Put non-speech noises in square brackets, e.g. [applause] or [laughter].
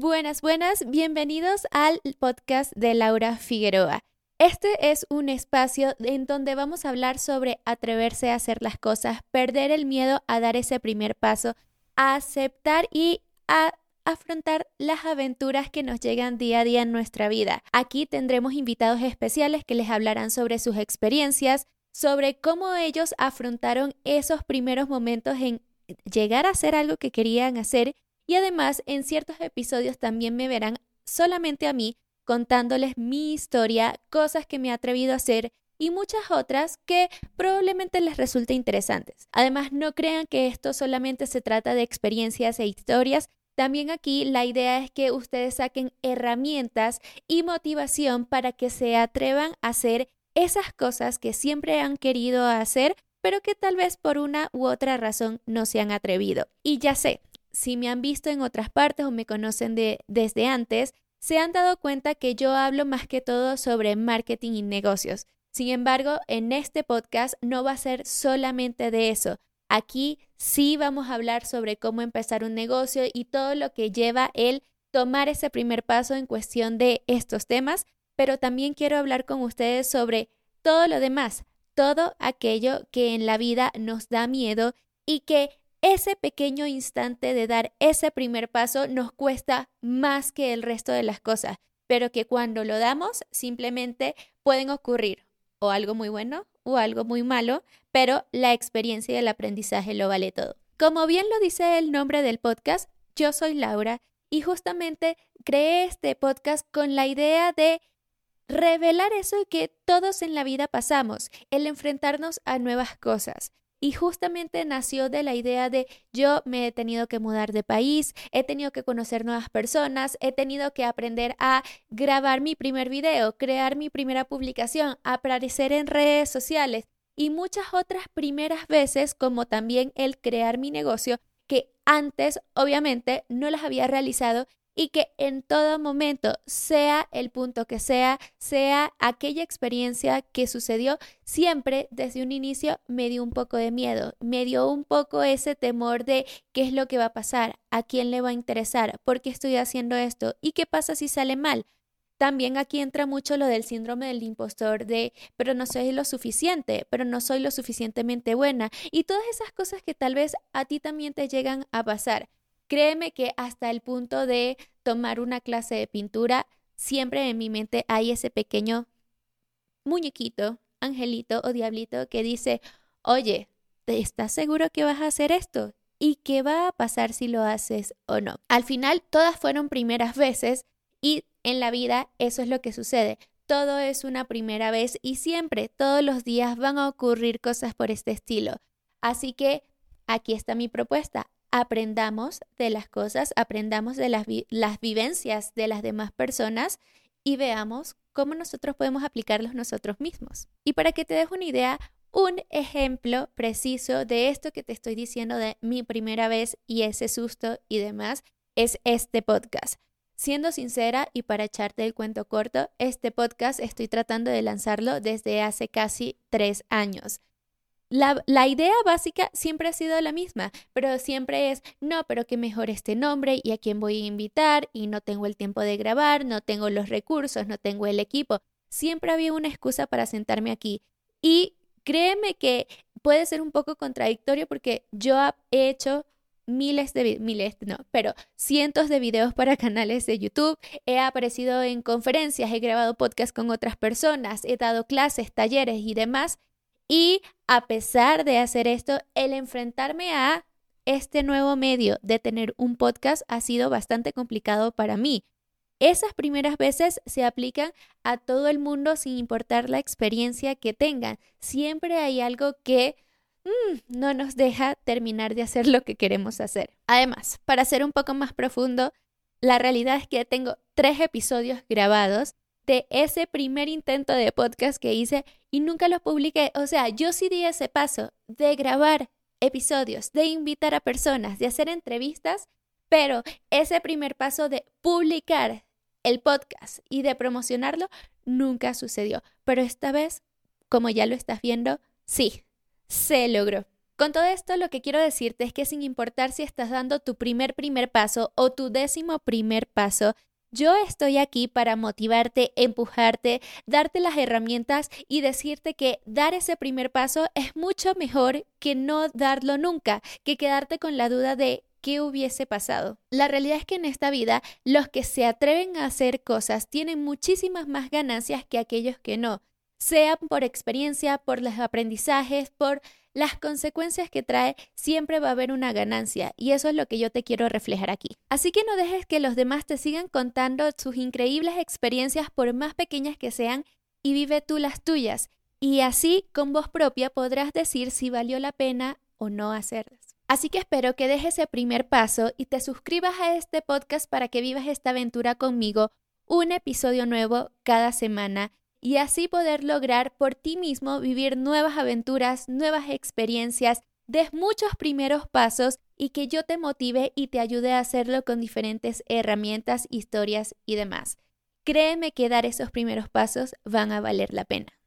Buenas, buenas, bienvenidos al podcast de Laura Figueroa. Este es un espacio en donde vamos a hablar sobre atreverse a hacer las cosas, perder el miedo a dar ese primer paso, a aceptar y a afrontar las aventuras que nos llegan día a día en nuestra vida. Aquí tendremos invitados especiales que les hablarán sobre sus experiencias, sobre cómo ellos afrontaron esos primeros momentos en llegar a hacer algo que querían hacer y además en ciertos episodios también me verán solamente a mí contándoles mi historia, cosas que me he atrevido a hacer y muchas otras que probablemente les resulte interesantes. Además, no crean que esto solamente se trata de experiencias e historias, también aquí la idea es que ustedes saquen herramientas y motivación para que se atrevan a hacer esas cosas que siempre han querido hacer, pero que tal vez por una u otra razón no se han atrevido. Y ya sé, si me han visto en otras partes o me conocen de, desde antes, se han dado cuenta que yo hablo más que todo sobre marketing y negocios. Sin embargo, en este podcast no va a ser solamente de eso. Aquí sí vamos a hablar sobre cómo empezar un negocio y todo lo que lleva el tomar ese primer paso en cuestión de estos temas, pero también quiero hablar con ustedes sobre todo lo demás, todo aquello que en la vida nos da miedo y que ese pequeño instante de dar ese primer paso nos cuesta más que el resto de las cosas, pero que cuando lo damos simplemente pueden ocurrir o algo muy bueno o algo muy malo, pero la experiencia y el aprendizaje lo vale todo. Como bien lo dice el nombre del podcast, yo soy Laura y justamente creé este podcast con la idea de revelar eso que todos en la vida pasamos, el enfrentarnos a nuevas cosas. Y justamente nació de la idea de yo me he tenido que mudar de país, he tenido que conocer nuevas personas, he tenido que aprender a grabar mi primer video, crear mi primera publicación, aparecer en redes sociales y muchas otras primeras veces como también el crear mi negocio que antes obviamente no las había realizado y que en todo momento, sea el punto que sea, sea aquella experiencia que sucedió, siempre desde un inicio me dio un poco de miedo, me dio un poco ese temor de qué es lo que va a pasar, a quién le va a interesar, por qué estoy haciendo esto y qué pasa si sale mal. También aquí entra mucho lo del síndrome del impostor de, pero no soy lo suficiente, pero no soy lo suficientemente buena y todas esas cosas que tal vez a ti también te llegan a pasar. Créeme que hasta el punto de tomar una clase de pintura, siempre en mi mente hay ese pequeño muñequito, angelito o diablito que dice, oye, ¿estás seguro que vas a hacer esto? ¿Y qué va a pasar si lo haces o no? Al final, todas fueron primeras veces y en la vida eso es lo que sucede. Todo es una primera vez y siempre, todos los días van a ocurrir cosas por este estilo. Así que aquí está mi propuesta aprendamos de las cosas, aprendamos de las, vivencias de las demás personas y veamos cómo nosotros podemos aplicarlos nosotros mismos. Y para que te des una idea, un ejemplo preciso de esto que te estoy diciendo de mi primera vez y ese susto y demás es este podcast. Siendo sincera y para echarte el cuento corto, este podcast estoy tratando de lanzarlo desde hace casi tres años. La, idea básica siempre ha sido la misma, pero siempre es, no, pero que mejor este nombre y a quién voy a invitar y no tengo el tiempo de grabar, no tengo los recursos, no tengo el equipo. Siempre había una excusa para sentarme aquí. Y créeme que puede ser un poco contradictorio porque yo he hecho miles de miles, no, pero cientos de videos para [laughs] canales de YouTube, he aparecido en conferencias, he grabado podcasts con otras personas, he dado clases, talleres y demás y a pesar de hacer esto, el enfrentarme a este nuevo medio de tener un podcast ha sido bastante complicado para mí. Esas primeras veces se aplican a todo el mundo sin importar la experiencia que tengan. Siempre hay algo que mm, no nos deja terminar de hacer lo que queremos hacer. Además, para ser un poco más profundo, la realidad es que tengo tres episodios grabados de ese primer intento de podcast que hice y nunca lo publiqué. O sea, yo sí di ese paso de grabar episodios, de invitar a personas, de hacer entrevistas, pero ese primer paso de publicar el podcast y de promocionarlo nunca sucedió. Pero esta vez, como ya lo estás viendo, sí, se logró. Con todo esto lo que quiero decirte es que sin importar si estás dando tu primer primer paso o tu décimo primer paso, yo estoy aquí para motivarte, empujarte, darte las herramientas y decirte que dar ese primer paso es mucho mejor que no darlo nunca, que quedarte con la duda de qué hubiese pasado. La realidad es que en esta vida los que se atreven a hacer cosas tienen muchísimas más ganancias que aquellos que no, sea por experiencia, por los aprendizajes, por las consecuencias que trae, siempre va a haber una ganancia y eso es lo que yo te quiero reflejar aquí. Así que no dejes que los demás te sigan contando sus increíbles experiencias por más pequeñas que sean y vive tú las tuyas. Y así con voz propia podrás decir si valió la pena o no hacerlas. Así que espero que dejes ese primer paso y te suscribas a este podcast para que vivas esta aventura conmigo, un episodio nuevo cada semana y así poder lograr por ti mismo vivir nuevas aventuras, nuevas experiencias, des muchos primeros pasos y que yo te motive y te ayude a hacerlo con diferentes herramientas, historias y demás. Créeme que dar esos primeros pasos van a valer la pena.